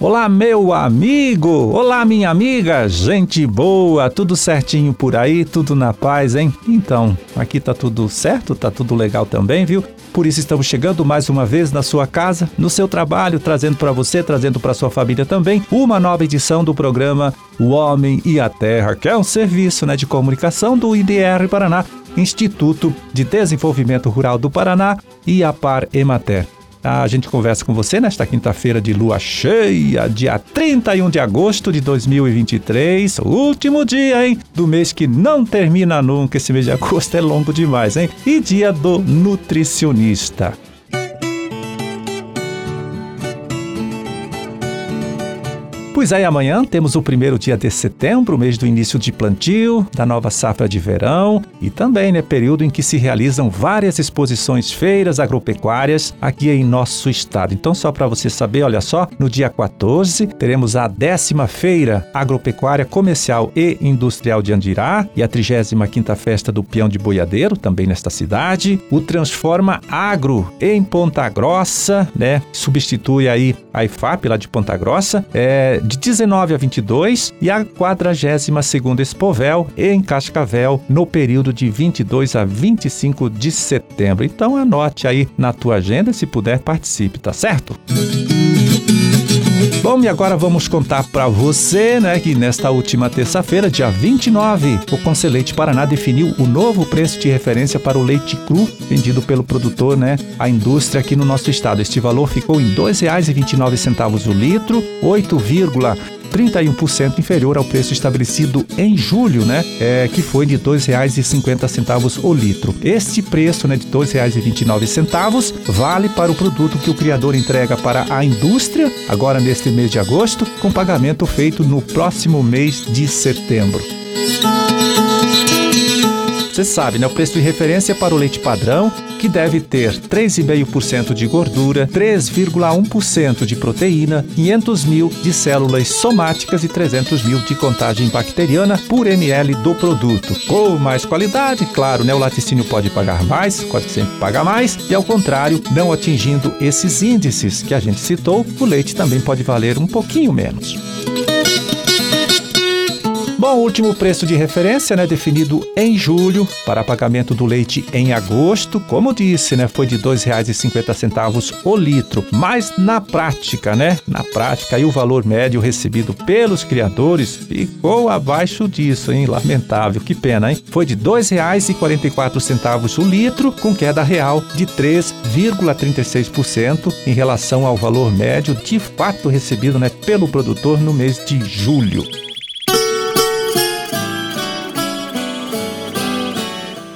Olá, meu amigo! Olá, minha amiga! Gente boa! Tudo certinho por aí? Tudo na paz, hein? Então, aqui tá tudo certo, tá tudo legal também, viu? Por isso estamos chegando mais uma vez na sua casa, no seu trabalho, trazendo para você, trazendo para sua família também, uma nova edição do programa O Homem e a Terra, que é um serviço né, de comunicação do IDR Paraná, Instituto de Desenvolvimento Rural do Paraná e a Par Emater. A gente conversa com você nesta quinta-feira de lua cheia, dia 31 de agosto de 2023, último dia, hein? Do mês que não termina nunca. Esse mês de agosto é longo demais, hein? E dia do nutricionista. Pois aí, amanhã temos o primeiro dia de setembro, mês do início de plantio, da nova safra de verão e também, né, período em que se realizam várias exposições, feiras agropecuárias aqui em nosso estado. Então, só para você saber, olha só, no dia 14 teremos a décima feira agropecuária comercial e industrial de Andirá e a 35ª festa do peão de boiadeiro, também nesta cidade. O Transforma Agro em Ponta Grossa, né, substitui aí a IFAP lá de Ponta Grossa. É, de 19 a 22 e a 42ª Expovel em Cascavel no período de 22 a 25 de setembro. Então anote aí na tua agenda, se puder participe, tá certo? Bom, e agora vamos contar para você, né, que nesta última terça-feira, dia 29, o Conselheite Paraná definiu o novo preço de referência para o leite cru vendido pelo produtor, né, a indústria aqui no nosso estado. Este valor ficou em R$ 2,29 o litro, 8, 31% inferior ao preço estabelecido em julho, né? É, que foi de R$ 2,50 o litro. Este preço né, de R$ 2,29 vale para o produto que o criador entrega para a indústria, agora neste mês de agosto, com pagamento feito no próximo mês de setembro. Você sabe, né? O preço de referência para o leite padrão que deve ter 3,5% de gordura, 3,1% de proteína, 500 mil de células somáticas e 300 mil de contagem bacteriana por ml do produto. Com mais qualidade, claro, né? O laticínio pode pagar mais, pode sempre pagar mais, e ao contrário, não atingindo esses índices que a gente citou, o leite também pode valer um pouquinho menos. Bom, o último preço de referência, né, definido em julho para pagamento do leite em agosto, como disse, né, foi de R$ 2,50 o litro. Mas na prática, né, na prática, aí o valor médio recebido pelos criadores ficou abaixo disso, hein? Lamentável, que pena, hein? Foi de R$ 2,44 o litro, com queda real de 3,36% em relação ao valor médio de fato recebido, né, pelo produtor no mês de julho.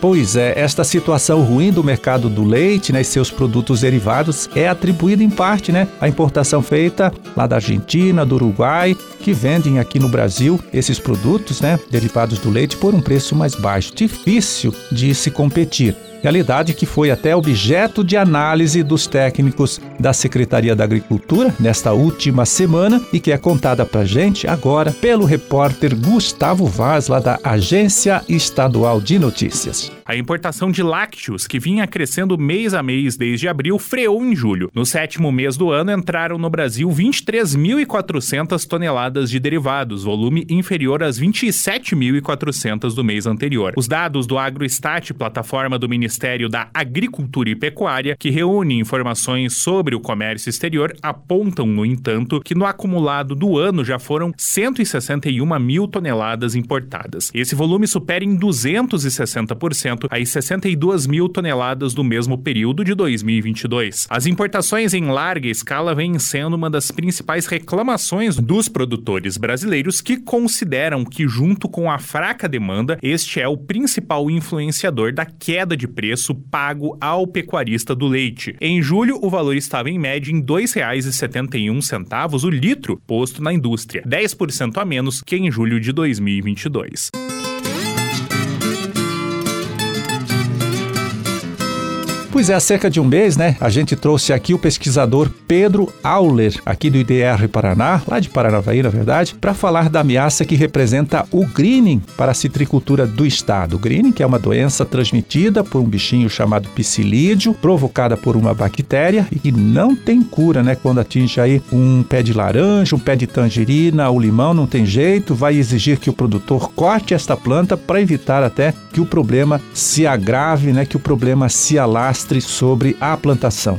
Pois é, esta situação ruim do mercado do leite né, e seus produtos derivados é atribuída em parte né, à importação feita lá da Argentina, do Uruguai, que vendem aqui no Brasil esses produtos né, derivados do leite por um preço mais baixo. Difícil de se competir realidade que foi até objeto de análise dos técnicos da Secretaria da Agricultura nesta última semana e que é contada para gente agora pelo repórter Gustavo Vaz, lá da Agência Estadual de Notícias. A importação de lácteos, que vinha crescendo mês a mês desde abril, freou em julho. No sétimo mês do ano, entraram no Brasil 23.400 toneladas de derivados, volume inferior às 27.400 do mês anterior. Os dados do AgroStat, plataforma do Ministério da Agricultura e Pecuária, que reúne informações sobre o comércio exterior, apontam, no entanto, que no acumulado do ano já foram 161 mil toneladas importadas. Esse volume supera em 260% as 62 mil toneladas do mesmo período de 2022. As importações em larga escala vêm sendo uma das principais reclamações dos produtores brasileiros que consideram que, junto com a fraca demanda, este é o principal influenciador da queda de preço pago ao pecuarista do leite. Em julho, o valor estava em média em R$ 2,71 o litro posto na indústria, 10% a menos que em julho de 2022. Pois é, há cerca de um mês, né, a gente trouxe aqui o pesquisador Pedro Auler, aqui do IDR Paraná, lá de Paranavaí, na verdade, para falar da ameaça que representa o greening para a citricultura do estado. O greening, que é uma doença transmitida por um bichinho chamado psilídeo, provocada por uma bactéria e que não tem cura, né, quando atinge aí um pé de laranja, um pé de tangerina, o limão, não tem jeito, vai exigir que o produtor corte esta planta para evitar até que o problema se agrave, né, que o problema se alastre sobre a plantação.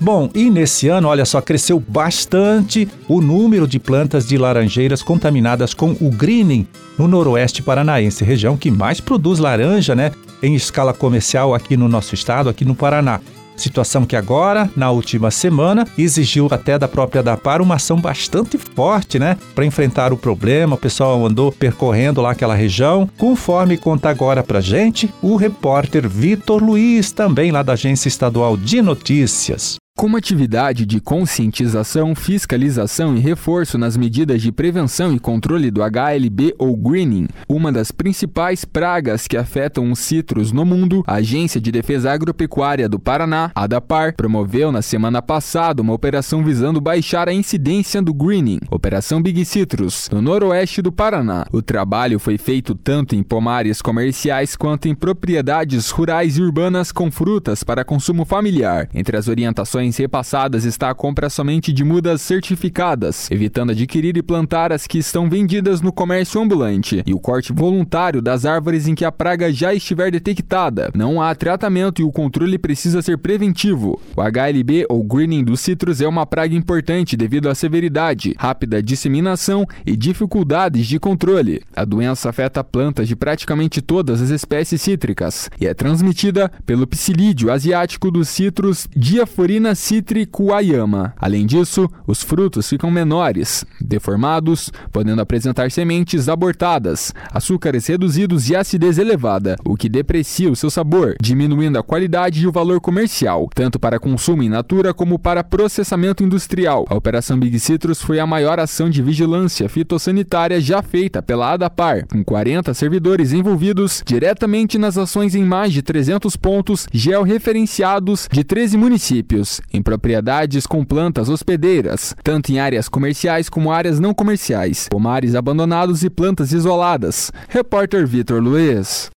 Bom, e nesse ano, olha só, cresceu bastante o número de plantas de laranjeiras contaminadas com o greening no noroeste paranaense, região que mais produz laranja, né, em escala comercial aqui no nosso estado, aqui no Paraná. Situação que agora, na última semana, exigiu até da própria DAPAR uma ação bastante forte, né? Para enfrentar o problema. O pessoal andou percorrendo lá aquela região, conforme conta agora pra gente o repórter Vitor Luiz, também lá da Agência Estadual de Notícias. Como atividade de conscientização, fiscalização e reforço nas medidas de prevenção e controle do HLB ou greening, uma das principais pragas que afetam os citros no mundo, a Agência de Defesa Agropecuária do Paraná, ADAPAR, promoveu na semana passada uma operação visando baixar a incidência do greening, Operação Big Citrus, no noroeste do Paraná. O trabalho foi feito tanto em pomares comerciais quanto em propriedades rurais e urbanas com frutas para consumo familiar. Entre as orientações repassadas está a compra somente de mudas certificadas, evitando adquirir e plantar as que estão vendidas no comércio ambulante, e o corte voluntário das árvores em que a praga já estiver detectada. Não há tratamento e o controle precisa ser preventivo. O HLB ou greening dos citros é uma praga importante devido à severidade, rápida disseminação e dificuldades de controle. A doença afeta plantas de praticamente todas as espécies cítricas e é transmitida pelo psilídeo asiático dos citros Diaforina citricuayama. Além disso, os frutos ficam menores, deformados, podendo apresentar sementes abortadas, açúcares reduzidos e acidez elevada, o que deprecia o seu sabor, diminuindo a qualidade e o valor comercial, tanto para consumo in natura como para processamento industrial. A Operação Big Citrus foi a maior ação de vigilância fitossanitária já feita pela ADAPAR, com 40 servidores envolvidos diretamente nas ações em mais de 300 pontos georreferenciados de 13 municípios em propriedades com plantas hospedeiras, tanto em áreas comerciais como áreas não comerciais, pomares abandonados e plantas isoladas. Repórter Vitor Luiz.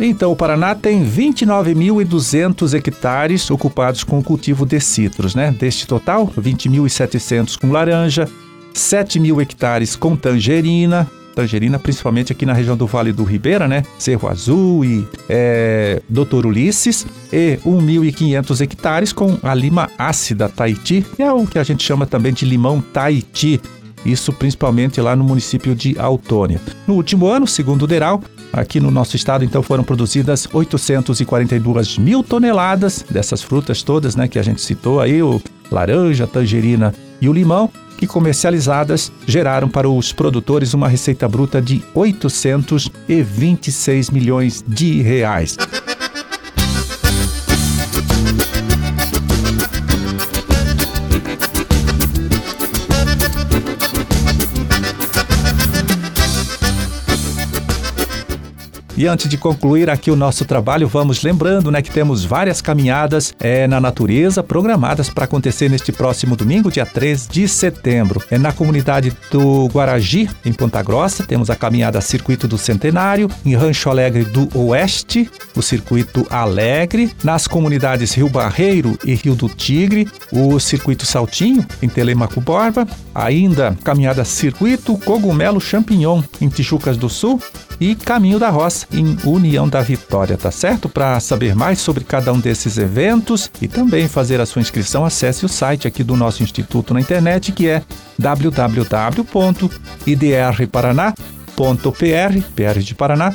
Então, o Paraná tem 29.200 hectares ocupados com o cultivo de citros, né? Deste total, 20.700 com laranja, 7 mil hectares com tangerina, tangerina, principalmente aqui na região do Vale do Ribeira, né? Cerro Azul e é, Doutor Ulisses, e 1.500 hectares com a lima ácida Tahiti, que é o que a gente chama também de limão Tahiti, isso principalmente lá no município de Autônia. No último ano, segundo o DERAL, aqui no nosso estado então foram produzidas 842 mil toneladas dessas frutas todas, né, que a gente citou aí, o laranja, tangerina e o limão, que comercializadas geraram para os produtores uma receita bruta de 826 milhões de reais. E antes de concluir aqui o nosso trabalho, vamos lembrando né, que temos várias caminhadas é, na natureza programadas para acontecer neste próximo domingo, dia 3 de setembro. É na comunidade do Guaragi, em Ponta Grossa, temos a caminhada Circuito do Centenário, em Rancho Alegre do Oeste, o Circuito Alegre, nas comunidades Rio Barreiro e Rio do Tigre, o Circuito Saltinho, em Telemaco Borba, ainda caminhada Circuito Cogumelo Champignon, em Tijucas do Sul, e Caminho da Roça, em União da Vitória, tá certo? Para saber mais sobre cada um desses eventos e também fazer a sua inscrição, acesse o site aqui do nosso instituto na internet, que é www.idrparaná.pr, PR de Paraná.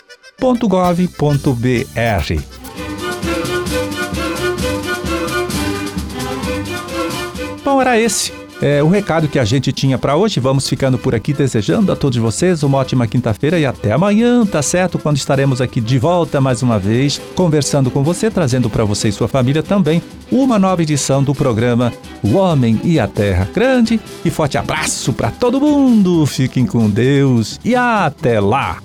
Bom, era esse é o recado que a gente tinha para hoje. Vamos ficando por aqui desejando a todos vocês uma ótima quinta-feira e até amanhã, tá certo? Quando estaremos aqui de volta mais uma vez, conversando com você, trazendo para você e sua família também uma nova edição do programa O Homem e a Terra. Grande e forte abraço para todo mundo. Fiquem com Deus e até lá.